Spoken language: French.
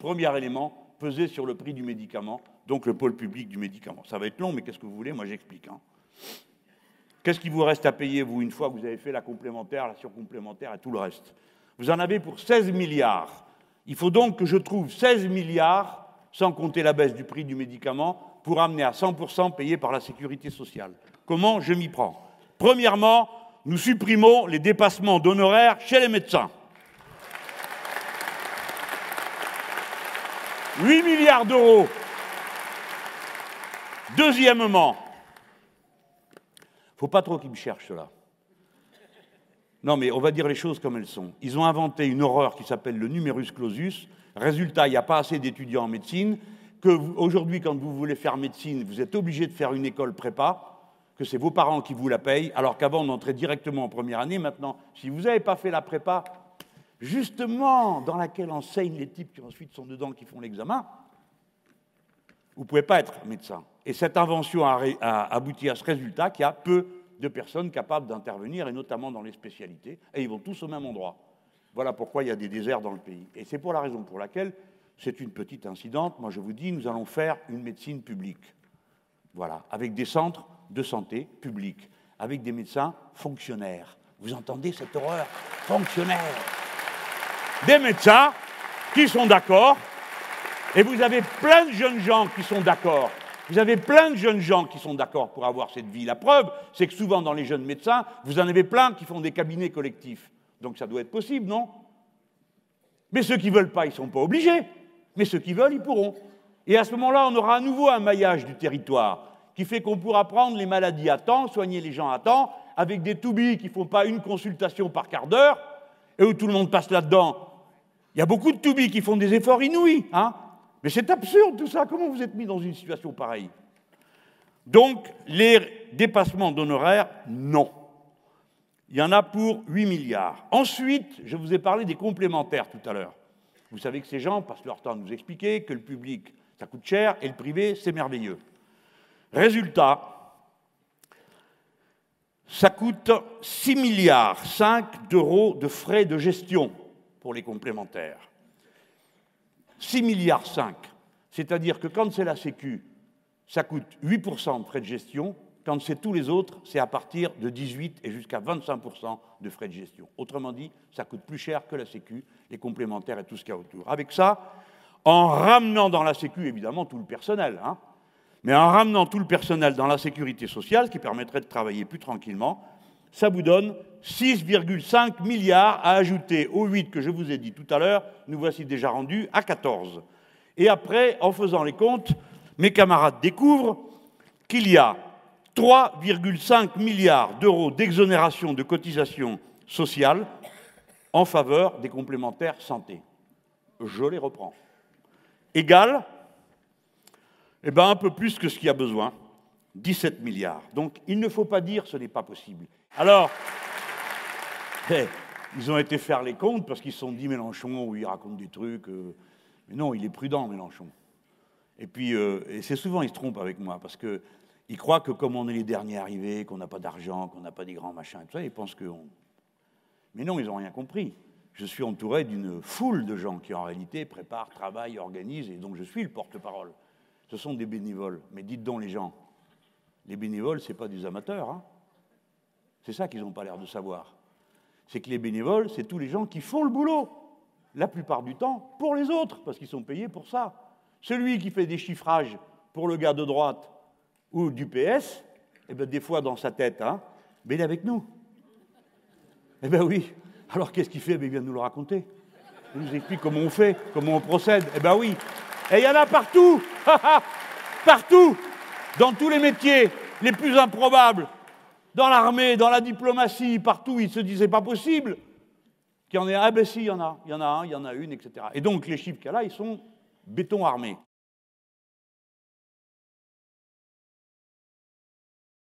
Premier élément, peser sur le prix du médicament, donc le pôle public du médicament. Ça va être long, mais qu'est-ce que vous voulez? Moi, j'explique. Hein. Qu'est-ce qui vous reste à payer, vous, une fois que vous avez fait la complémentaire, la surcomplémentaire et tout le reste? Vous en avez pour 16 milliards. Il faut donc que je trouve 16 milliards, sans compter la baisse du prix du médicament, pour amener à 100% payé par la sécurité sociale. Comment? Je m'y prends Premièrement, nous supprimons les dépassements d'honoraires chez les médecins. 8 milliards d'euros. Deuxièmement, faut pas trop qu'ils me cherchent cela. Non, mais on va dire les choses comme elles sont. Ils ont inventé une horreur qui s'appelle le numerus clausus. Résultat, il n'y a pas assez d'étudiants en médecine. Aujourd'hui, quand vous voulez faire médecine, vous êtes obligé de faire une école prépa, que c'est vos parents qui vous la payent, alors qu'avant on entrait directement en première année. Maintenant, si vous n'avez pas fait la prépa, justement dans laquelle enseignent les types qui ensuite sont dedans, qui font l'examen, vous ne pouvez pas être médecin. Et cette invention a, abouti à ce résultat qu'il y a peu de personnes capables d'intervenir, et notamment dans les spécialités, et ils vont tous au même endroit. Voilà pourquoi il y a des déserts dans le pays. Et c'est pour la raison pour laquelle c'est une petite incidente. Moi, je vous dis, nous allons faire une médecine publique. Voilà, avec des centres de santé publics, avec des médecins fonctionnaires. Vous entendez cette horreur? Fonctionnaires Des médecins qui sont d'accord, et vous avez plein de jeunes gens qui sont d'accord. Vous avez plein de jeunes gens qui sont d'accord pour avoir cette vie. La preuve, c'est que souvent dans les jeunes médecins, vous en avez plein qui font des cabinets collectifs. Donc ça doit être possible, non? Mais ceux qui ne veulent pas, ils ne sont pas obligés. Mais ceux qui veulent, ils pourront. Et à ce moment-là, on aura à nouveau un maillage du territoire qui fait qu'on pourra prendre les maladies à temps, soigner les gens à temps, avec des toubis qui ne font pas une consultation par quart d'heure, et où tout le monde passe là-dedans. Il y a beaucoup de toubis qui font des efforts inouïs, hein mais c'est absurde tout ça. Comment vous êtes mis dans une situation pareille? Donc, les dépassements d'honoraires, non. Il y en a pour 8 milliards. Ensuite, je vous ai parlé des complémentaires tout à l'heure. Vous savez que ces gens passent leur temps à nous expliquer que le public, ça coûte cher, et le privé, c'est merveilleux. Résultat, ça coûte 6 milliards 5 d'euros de frais de gestion pour les complémentaires. 6 milliards 5. C'est-à-dire que quand c'est la Sécu, ça coûte 8% de frais de gestion. Quand c'est tous les autres, c'est à partir de 18% et jusqu'à 25% de frais de gestion. Autrement dit, ça coûte plus cher que la Sécu, les complémentaires et tout ce qu'il y a autour. Avec ça, en ramenant dans la Sécu, évidemment, tout le personnel, hein, mais en ramenant tout le personnel dans la sécurité sociale, qui permettrait de travailler plus tranquillement, ça vous donne 6,5 milliards à ajouter aux 8 que je vous ai dit tout à l'heure. Nous voici déjà rendus à 14. Et après, en faisant les comptes, mes camarades découvrent qu'il y a 3,5 milliards d'euros d'exonération de cotisations sociales en faveur des complémentaires santé. Je les reprends. Égal eh bien, un peu plus que ce qu'il y a besoin, 17 milliards. Donc, il ne faut pas dire ce n'est pas possible. Alors, eh, ils ont été faire les comptes parce qu'ils se sont dit Mélenchon, où il raconte des trucs. Euh, mais non, il est prudent, Mélenchon. Et puis, euh, et c'est souvent, il se trompe avec moi parce qu'il croit que comme on est les derniers arrivés, qu'on n'a pas d'argent, qu'on n'a pas des grands machins, tout ça, ils pensent que. Mais non, ils n'ont rien compris. Je suis entouré d'une foule de gens qui, en réalité, préparent, travaillent, organisent, et donc je suis le porte-parole ce sont des bénévoles. Mais dites donc les gens, les bénévoles, ce n'est pas des amateurs. Hein c'est ça qu'ils n'ont pas l'air de savoir. C'est que les bénévoles, c'est tous les gens qui font le boulot, la plupart du temps, pour les autres, parce qu'ils sont payés pour ça. Celui qui fait des chiffrages pour le gars de droite ou du PS, eh bien, des fois dans sa tête, hein, il est avec nous. Eh bien oui. Alors qu'est-ce qu'il fait? Ben, Il vient nous le raconter. Il nous explique comment on fait, comment on procède. Eh bien oui. Et il y en a partout, partout, dans tous les métiers les plus improbables, dans l'armée, dans la diplomatie, partout, ils se disaient pas possible qu'il y en ait. Ah ben si, il y en a, il y en a un, il y en a une, etc. Et donc les chiffres qu'il y a là, ils sont béton armé.